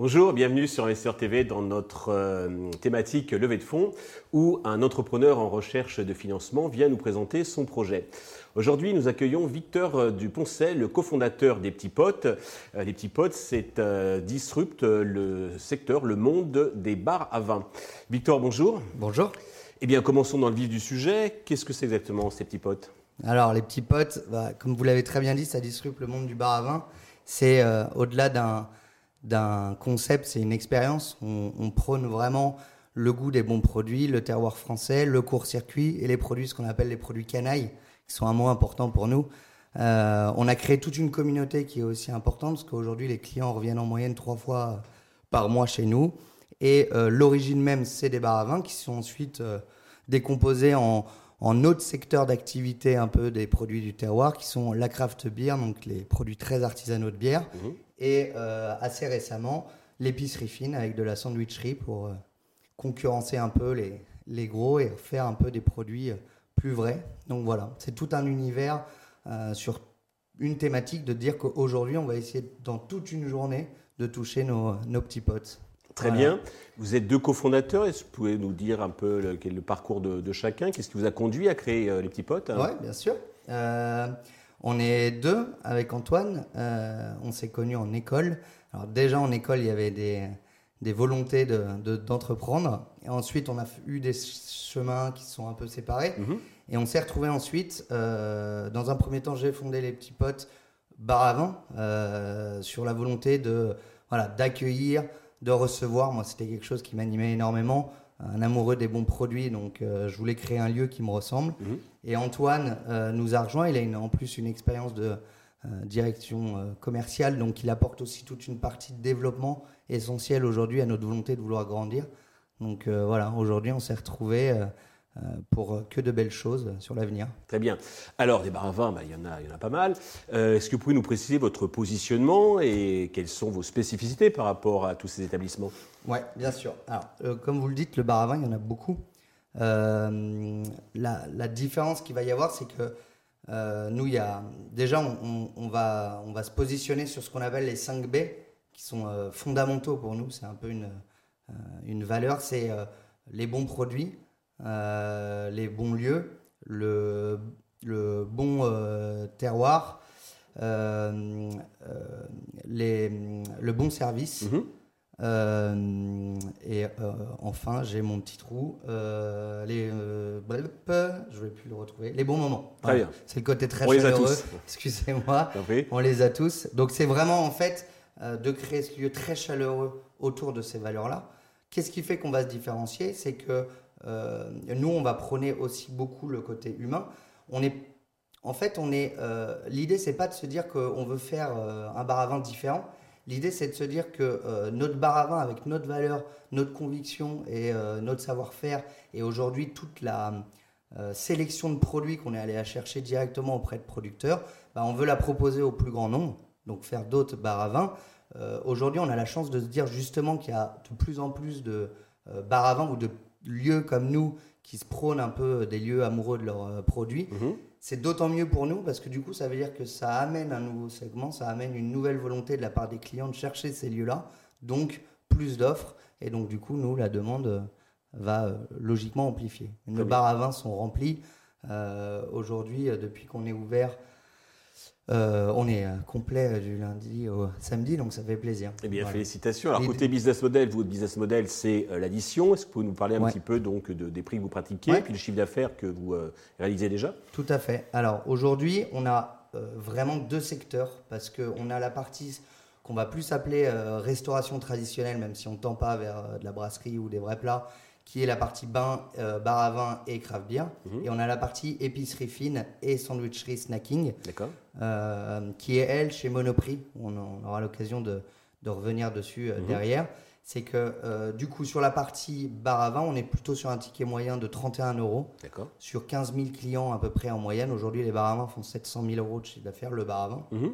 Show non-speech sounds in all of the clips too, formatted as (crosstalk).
Bonjour, bienvenue sur Investeur TV dans notre euh, thématique levée de fonds où un entrepreneur en recherche de financement vient nous présenter son projet. Aujourd'hui, nous accueillons Victor euh, Duponcel, le cofondateur des Petits Potes. Euh, les Petits Potes, c'est disrupte le secteur, le monde des bars à vin. Victor, bonjour. Bonjour. Eh bien, commençons dans le vif du sujet. Qu'est-ce que c'est exactement ces Petits Potes? Alors, les Petits Potes, bah, comme vous l'avez très bien dit, ça disrupte le monde du bar à vin. C'est au-delà d'un concept, c'est une expérience. On, prône vraiment le goût des bons produits, le terroir français, le court-circuit et les produits, ce qu'on appelle les produits canailles, qui sont un mot important pour nous. Euh, on a créé toute une communauté qui est aussi importante, parce qu'aujourd'hui, les clients reviennent en moyenne trois fois par mois chez nous. Et euh, l'origine même, c'est des bars à vin qui sont ensuite euh, décomposés en, en autres secteurs d'activité un peu des produits du terroir, qui sont la craft beer, donc les produits très artisanaux de bière, mmh et euh, assez récemment l'épicerie fine avec de la sandwicherie pour euh, concurrencer un peu les, les gros et faire un peu des produits euh, plus vrais. Donc voilà, c'est tout un univers sur une thématique de dire qu'aujourd'hui, on va essayer dans toute une journée de toucher nos, nos petits potes. Très bien. Vous êtes deux cofondateurs. Est-ce que vous pouvez nous dire un peu le, quel est le parcours de, de chacun? Qu'est-ce qui vous a conduit à créer les petits potes Oui, bien sûr. On est deux avec Antoine. Euh, on s'est connus en école. Alors déjà en école, il y avait des, des volontés d'entreprendre. De, et ensuite, on a eu des chemins qui sont un peu séparés. Mhm. Et on s'est retrouvés ensuite. Euh, dans un premier temps, j'ai fondé les petits potes bar avant euh, sur la volonté de voilà d'accueillir, de recevoir. Moi, c'était quelque chose qui m'animait énormément un amoureux des bons produits, donc euh, je voulais créer un lieu qui me ressemble. Mhm. Et Antoine euh, nous a rejoint. Il a une, en plus une expérience de euh, direction commerciale, donc il apporte aussi toute une partie de développement essentielle aujourd'hui à notre volonté de vouloir grandir. Donc voilà, aujourd'hui on s'est retrouvés pour que de belles choses sur l'avenir. Très bien. Alors, des bars à vin, bah, il, y en a, il y en a pas mal. Euh, est-ce que vous pouvez nous préciser votre positionnement et quelles sont vos spécificités par rapport à tous ces établissements? Oui, bien sûr. Alors, euh, comme vous le dites, le bar à vin, il y en a beaucoup. la, la, différence qu'il va y avoir, c'est que nous, il y a, déjà, on, on, va, on va se positionner sur ce qu'on appelle les 5 B, qui sont fondamentaux pour nous. C'est un peu une, une valeur. C'est les bons produits, euh, les bons lieux, le, le bon euh, terroir, euh, les, le bon service. Mhm. et enfin, j'ai mon petit trou. les, je vais plus le retrouver. Les bons moments. C'est le côté très chaleureux. (laughs) Excusez-moi. On les a tous. Donc c'est vraiment en fait de créer ce lieu très chaleureux autour de ces valeurs-là. Qu'est-ce qui fait qu'on va se différencier? C'est que euh, nous, on va prôner aussi beaucoup le côté humain. On est, en fait, on est. Euh, l'idée, c'est pas de se dire qu'on veut faire euh, un bar à vin différent. L'idée, c'est de se dire que notre bar à vin, avec notre valeur, notre conviction et notre savoir-faire, et aujourd'hui toute la sélection de produits qu'on est allé à chercher directement auprès de producteurs, bah, on veut la proposer au plus grand nombre, donc faire d'autres bars à vin. aujourd'hui, on a la chance de se dire justement qu'il y a de plus en plus de bars à vin ou de lieux comme nous qui se prônent un peu des lieux amoureux de leurs euh, produits, mhm. c'est d'autant mieux pour nous parce que du coup, ça veut dire que ça amène un nouveau segment, ça amène une nouvelle volonté de la part des clients de chercher ces lieux-là, donc plus d'offres. Et donc, du coup, nous, la demande euh, va euh, logiquement amplifier. Nos bars à vin sont remplis. Aujourd'hui, depuis qu'on est ouvert euh, on est euh, complet euh, du lundi au samedi, donc ça fait plaisir. Eh bien, félicitations. Alors, côté business model, votre business model, c'est l'addition. Est-ce que vous pouvez nous parler un petit peu donc, de, des prix que vous pratiquez, et puis le chiffre d'affaires que vous réalisez déjà? Tout à fait. Alors, aujourd'hui, on a vraiment deux secteurs, parce qu'on a la partie qu'on va plus appeler restauration traditionnelle, même si on ne tend pas vers de la brasserie ou des vrais plats, qui est la partie bain, euh, bar à vin et craft beer. Mhm. Et on a la partie épicerie fine et sandwicherie snacking, euh, qui est elle chez Monoprix. On, aura l'occasion de, revenir dessus euh, mhm. derrière. C'est que du coup, sur la partie bar à vin, on est plutôt sur un ticket moyen de 31 euros. Sur 15 000 clients à peu près en moyenne. Aujourd'hui, les bars à vin font 700 000 euros de chiffre d'affaires, le bar à vin. Mhm.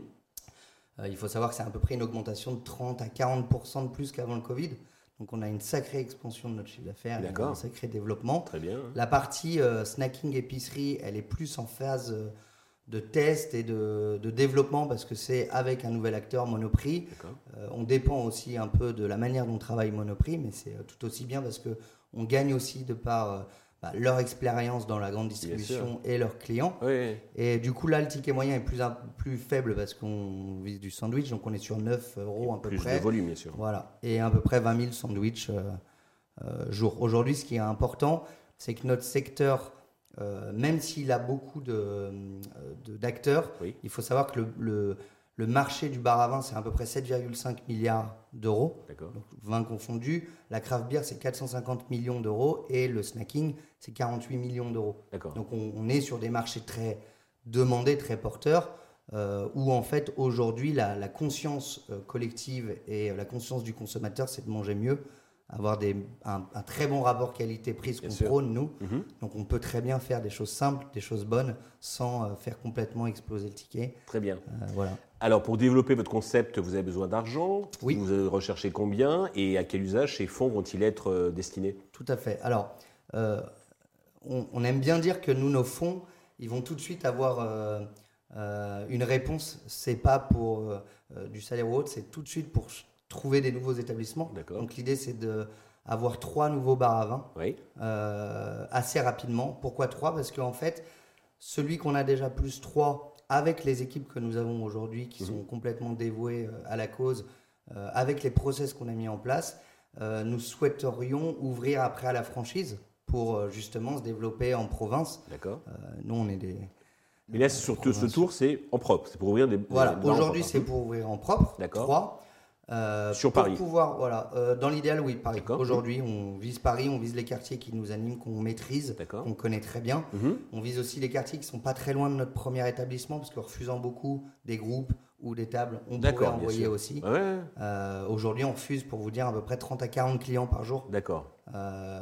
il faut savoir que c'est à peu près une augmentation de 30 à 40% de plus qu'avant le Covid. Donc on a une sacrée expansion de notre chiffre d'affaires, un sacré développement. Très bien. La partie euh, snacking épicerie, elle est plus en phase euh, de test et de, développement parce que c'est avec un nouvel acteur Monoprix. Euh, on dépend aussi un peu de la manière dont travaille Monoprix, mais c'est tout aussi bien parce que on gagne aussi de par bah, leur expérience dans la grande distribution et leurs clients. Et du coup, là, le ticket moyen est plus, plus faible parce qu'on vise du sandwich, donc on est sur 9 euros à peu près. Plus de volume, bien sûr. Voilà, et à peu près 20 000 sandwichs euh, euh, jour. Aujourd'hui, ce qui est important, c'est que notre secteur, euh, même s'il a beaucoup d'acteurs, de, il faut savoir que le le marché du bar à vin, c'est à peu près 7,5 milliards d'euros. Donc, vin confondu. La craft beer, c'est 450 millions d'euros. Et le snacking, c'est 48 millions d'euros. Donc, on, est sur des marchés très demandés, très porteurs, euh, où en fait, aujourd'hui, la, conscience euh, collective et la conscience du consommateur, c'est de manger mieux avoir des, un, très bon rapport qualité-prix qu'on prône, nous. Mhm. Donc on peut très bien faire des choses simples, des choses bonnes, sans euh, faire complètement exploser le ticket. Très bien. Euh, voilà. Alors pour développer votre concept, vous avez besoin d'argent. Oui. Vous recherchez combien et à quel usage ces fonds vont-ils être euh, destinés? Tout à fait. Alors, on, aime bien dire que nous, nos fonds, ils vont tout de suite avoir une réponse. C'est pas pour du salaire ou autre, c'est tout de suite pour trouver des nouveaux établissements. Donc l'idée, c'est d'avoir trois nouveaux bars à vin euh, assez rapidement. Pourquoi trois? Parce qu'en fait, celui qu'on a déjà plus trois avec les équipes que nous avons aujourd'hui, qui mhm. sont complètement dévouées euh, à la cause, euh, avec les process qu'on a mis en place, nous souhaiterions ouvrir après à la franchise pour justement se développer en province. D'accord. nous, on est des. Mais là, surtout ce tour, c'est en propre. C'est pour ouvrir des. Voilà, aujourd'hui, c'est pour ouvrir en propre. D'accord. Euh, Sur pour Paris pouvoir, voilà, euh, Dans l'idéal, oui, Paris. Aujourd'hui, on vise Paris, on vise les quartiers qui nous animent, qu'on maîtrise, qu'on connaît très bien. Mhm. On vise aussi les quartiers qui sont pas très loin de notre premier établissement, parce que refusant beaucoup des groupes ou des tables, on pourrait envoyer aussi. Euh, aujourd'hui, on refuse, pour vous dire, à peu près 30 à 40 clients par jour. D'accord.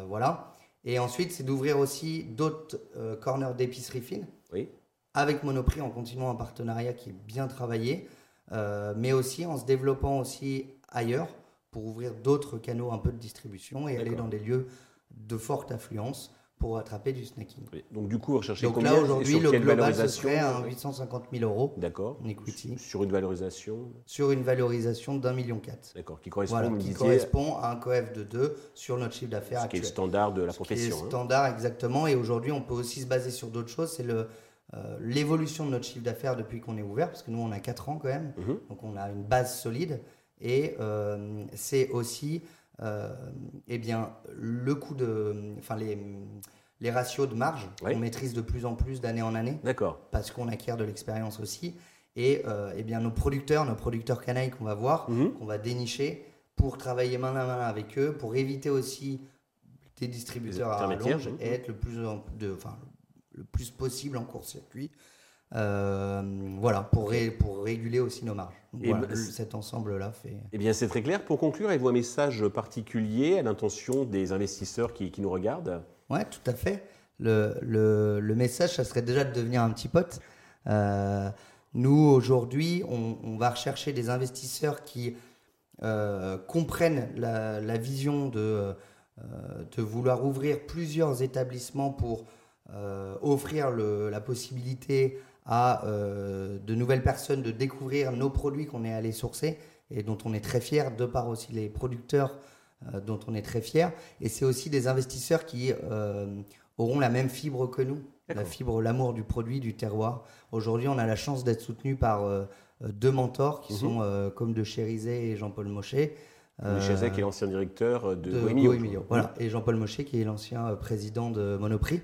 voilà. Et ensuite, c'est d'ouvrir aussi d'autres corners d'épicerie fine. Oui. Avec Monoprix, en continuant un partenariat qui est bien travaillé. Euh, mais aussi en se développant aussi ailleurs pour ouvrir d'autres canaux un peu de distribution et aller dans des lieux de forte affluence pour attraper du snacking. Donc du coup, rechercher Donc là aujourd'hui, le global ce serait à 850 000 euros. D'accord. En equity. Sur une valorisation. Sur une valorisation d'un million quatre. D'accord. Qui correspond, qui correspond à un coef de 2 sur notre chiffre d'affaires actuel. Qui est le standard de la profession. Ce qui est hein. standard exactement. Et aujourd'hui, on peut aussi se baser sur d'autres choses. C'est le euh, l'évolution de notre chiffre d'affaires depuis qu'on est ouvert, parce que nous on a 4 ans quand même, mhm. donc on a une base solide, et euh, c'est aussi euh, eh bien, le coût de, enfin les, les ratios de marge qu'on maîtrise de plus en plus d'année en année, D'accord. parce qu'on acquiert de l'expérience aussi, et eh bien nos producteurs, nos producteurs canailles qu'on va voir, mhm. qu'on va dénicher pour travailler main à main avec eux, pour éviter aussi des distributeurs à rallonge et être le plus de, enfin, le plus possible en court-circuit. Euh, voilà, pour, pour réguler aussi nos marges. et ben, cet ensemble-là fait. Eh bien, c'est très clair. Pour conclure, avez-vous un message particulier à l'intention des investisseurs qui, qui nous regardent? Oui, tout à fait. Le, le, le, message, ça serait déjà de devenir un petit pote. Euh, nous, aujourd'hui, on, on, va rechercher des investisseurs qui euh, comprennent la, la, vision de, de vouloir ouvrir plusieurs établissements pour euh, offrir la possibilité à euh, de nouvelles personnes de découvrir nos produits qu'on est allé sourcer et dont on est très fier, de par aussi les producteurs euh, dont on est très fier. Et c'est aussi des investisseurs qui auront la même fibre que nous, la fibre, l'amour du produit, du terroir. Aujourd'hui, on a la chance d'être soutenu par deux mentors qui mhm. sont comme de Chérizet et Jean-Paul Mochet. Euh, Chérizet qui est l'ancien directeur de, de Voilà, et Jean-Paul Mochet qui est l'ancien président de Monoprix.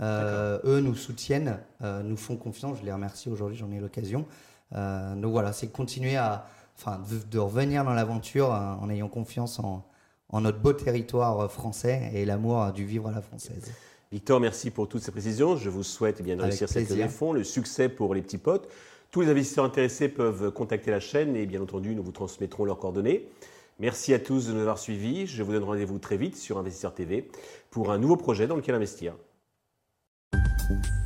Euh, eux nous soutiennent, euh, nous font confiance. Je les remercie aujourd'hui, j'en ai l'occasion. Euh, donc voilà, c'est continuer à, enfin, de, revenir dans l'aventure en ayant confiance en, en, notre beau territoire français et l'amour du vivre à la française. Victor, merci pour toutes ces précisions. Je vous souhaite eh bien de réussir cette levée fonds, le succès pour les petits potes. Tous les investisseurs intéressés peuvent contacter la chaîne et bien entendu, nous vous transmettrons leurs coordonnées. Merci à tous de nous avoir suivis. Je vous donne rendez-vous très vite sur Investisseur TV pour un nouveau projet dans lequel investir. Thank you.